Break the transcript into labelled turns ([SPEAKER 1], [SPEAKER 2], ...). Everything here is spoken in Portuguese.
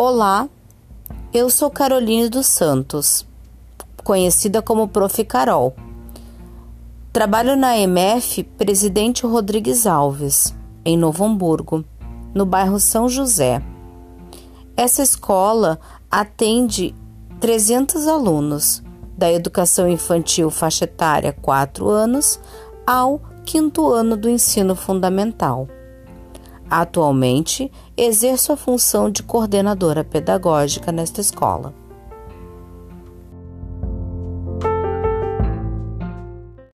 [SPEAKER 1] Olá, eu sou Caroline dos Santos, conhecida como Prof. Carol. Trabalho na MF Presidente Rodrigues Alves, em Novo Hamburgo, no bairro São José. Essa escola atende 300 alunos, da educação infantil faixa etária 4 anos ao quinto ano do ensino fundamental. Atualmente, exerço a função de coordenadora pedagógica nesta escola.